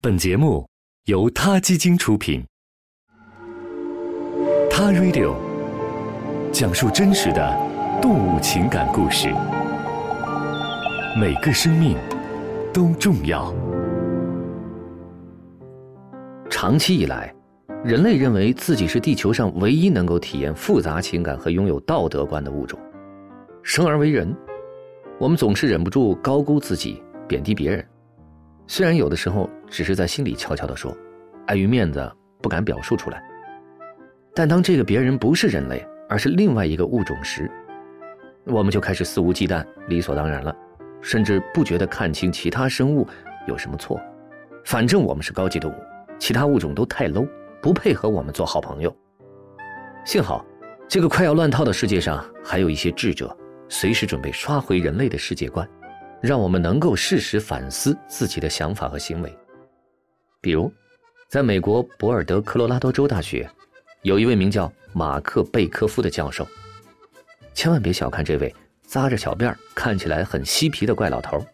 本节目由他基金出品，《他 Radio》讲述真实的动物情感故事，每个生命都重要。长期以来，人类认为自己是地球上唯一能够体验复杂情感和拥有道德观的物种。生而为人，我们总是忍不住高估自己，贬低别人。虽然有的时候只是在心里悄悄地说，碍于面子不敢表述出来，但当这个别人不是人类，而是另外一个物种时，我们就开始肆无忌惮、理所当然了，甚至不觉得看清其他生物有什么错。反正我们是高级动物，其他物种都太 low，不配和我们做好朋友。幸好，这个快要乱套的世界上还有一些智者，随时准备刷回人类的世界观。让我们能够适时反思自己的想法和行为。比如，在美国博尔德科罗拉多州大学，有一位名叫马克贝科夫的教授。千万别小看这位扎着小辫儿、看起来很嬉皮的怪老头。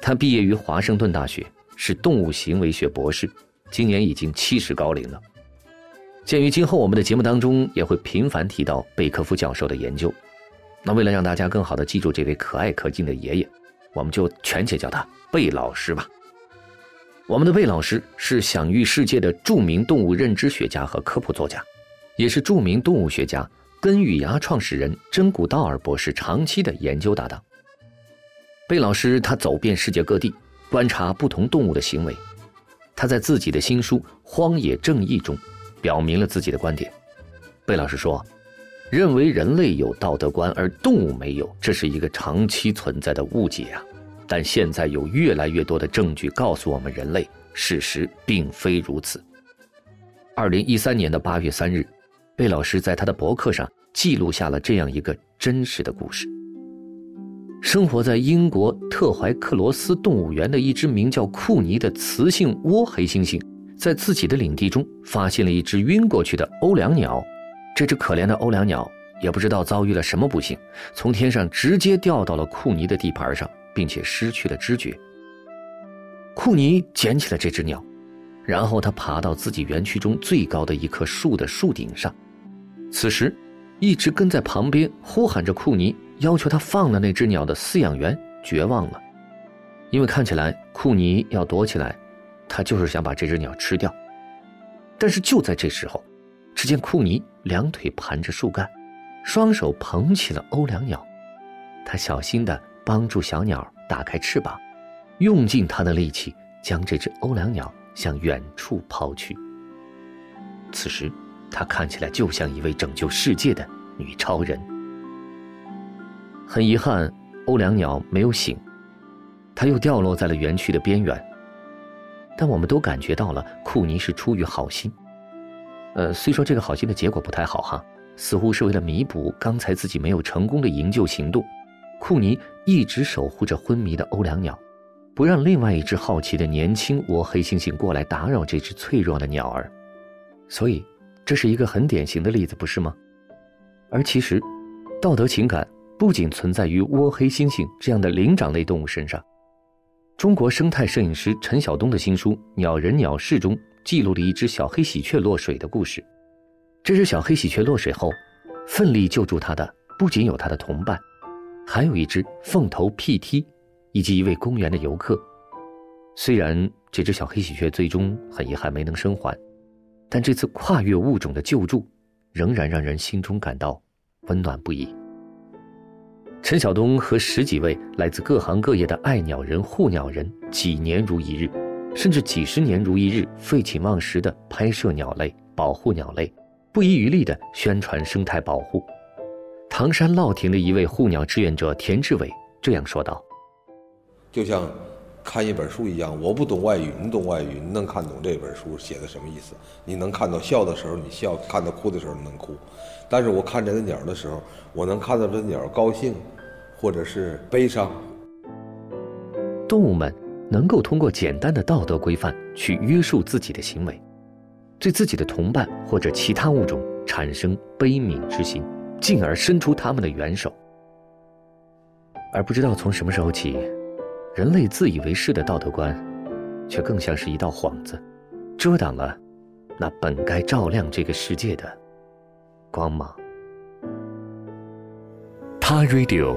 他毕业于华盛顿大学，是动物行为学博士，今年已经七十高龄了。鉴于今后我们的节目当中也会频繁提到贝科夫教授的研究，那为了让大家更好的记住这位可爱可敬的爷爷。我们就全且叫他贝老师吧。我们的贝老师是享誉世界的著名动物认知学家和科普作家，也是著名动物学家根与牙创始人真古道尔博士长期的研究搭档。贝老师他走遍世界各地，观察不同动物的行为。他在自己的新书《荒野正义》中，表明了自己的观点。贝老师说。认为人类有道德观而动物没有，这是一个长期存在的误解啊！但现在有越来越多的证据告诉我们，人类事实并非如此。二零一三年的八月三日，贝老师在他的博客上记录下了这样一个真实的故事：生活在英国特怀克罗斯动物园的一只名叫库尼的雌性倭黑猩猩，在自己的领地中发现了一只晕过去的欧良鸟。这只可怜的欧良鸟也不知道遭遇了什么不幸，从天上直接掉到了库尼的地盘上，并且失去了知觉。库尼捡起了这只鸟，然后他爬到自己园区中最高的一棵树的树顶上。此时，一直跟在旁边呼喊着库尼，要求他放了那只鸟的饲养员绝望了，因为看起来库尼要躲起来，他就是想把这只鸟吃掉。但是就在这时候。只见库尼两腿盘着树干，双手捧起了欧良鸟，他小心地帮助小鸟打开翅膀，用尽他的力气将这只欧良鸟向远处抛去。此时，他看起来就像一位拯救世界的女超人。很遗憾，欧良鸟没有醒，它又掉落在了园区的边缘。但我们都感觉到了，库尼是出于好心。呃，虽说这个好心的结果不太好哈，似乎是为了弥补刚才自己没有成功的营救行动，库尼一直守护着昏迷的欧良鸟，不让另外一只好奇的年轻倭黑猩猩过来打扰这只脆弱的鸟儿，所以这是一个很典型的例子，不是吗？而其实，道德情感不仅存在于倭黑猩猩这样的灵长类动物身上，中国生态摄影师陈晓东的新书《鸟人鸟事》中。记录了一只小黑喜鹊落水的故事。这只小黑喜鹊落水后，奋力救助它的不仅有它的同伴，还有一只凤头 PT，以及一位公园的游客。虽然这只小黑喜鹊最终很遗憾没能生还，但这次跨越物种的救助，仍然让人心中感到温暖不已。陈晓东和十几位来自各行各业的爱鸟人、护鸟人，几年如一日。甚至几十年如一日，废寝忘食地拍摄鸟类、保护鸟类，不遗余力地宣传生态保护。唐山乐亭的一位护鸟志愿者田志伟这样说道：“就像看一本书一样，我不懂外语，你懂外语，你能看懂这本书写的什么意思？你能看到笑的时候你笑，看到哭的时候你能哭。但是我看这个鸟的时候，我能看到这鸟高兴，或者是悲伤。动物们。”能够通过简单的道德规范去约束自己的行为，对自己的同伴或者其他物种产生悲悯之心，进而伸出他们的援手。而不知道从什么时候起，人类自以为是的道德观，却更像是一道幌子，遮挡了那本该照亮这个世界的光芒。他 Radio，